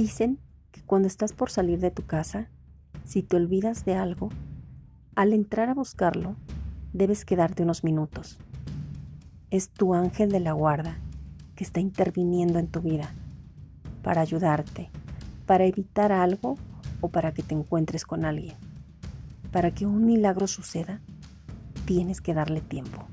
Dicen que cuando estás por salir de tu casa, si te olvidas de algo, al entrar a buscarlo, debes quedarte unos minutos. Es tu ángel de la guarda que está interviniendo en tu vida para ayudarte, para evitar algo o para que te encuentres con alguien. Para que un milagro suceda, tienes que darle tiempo.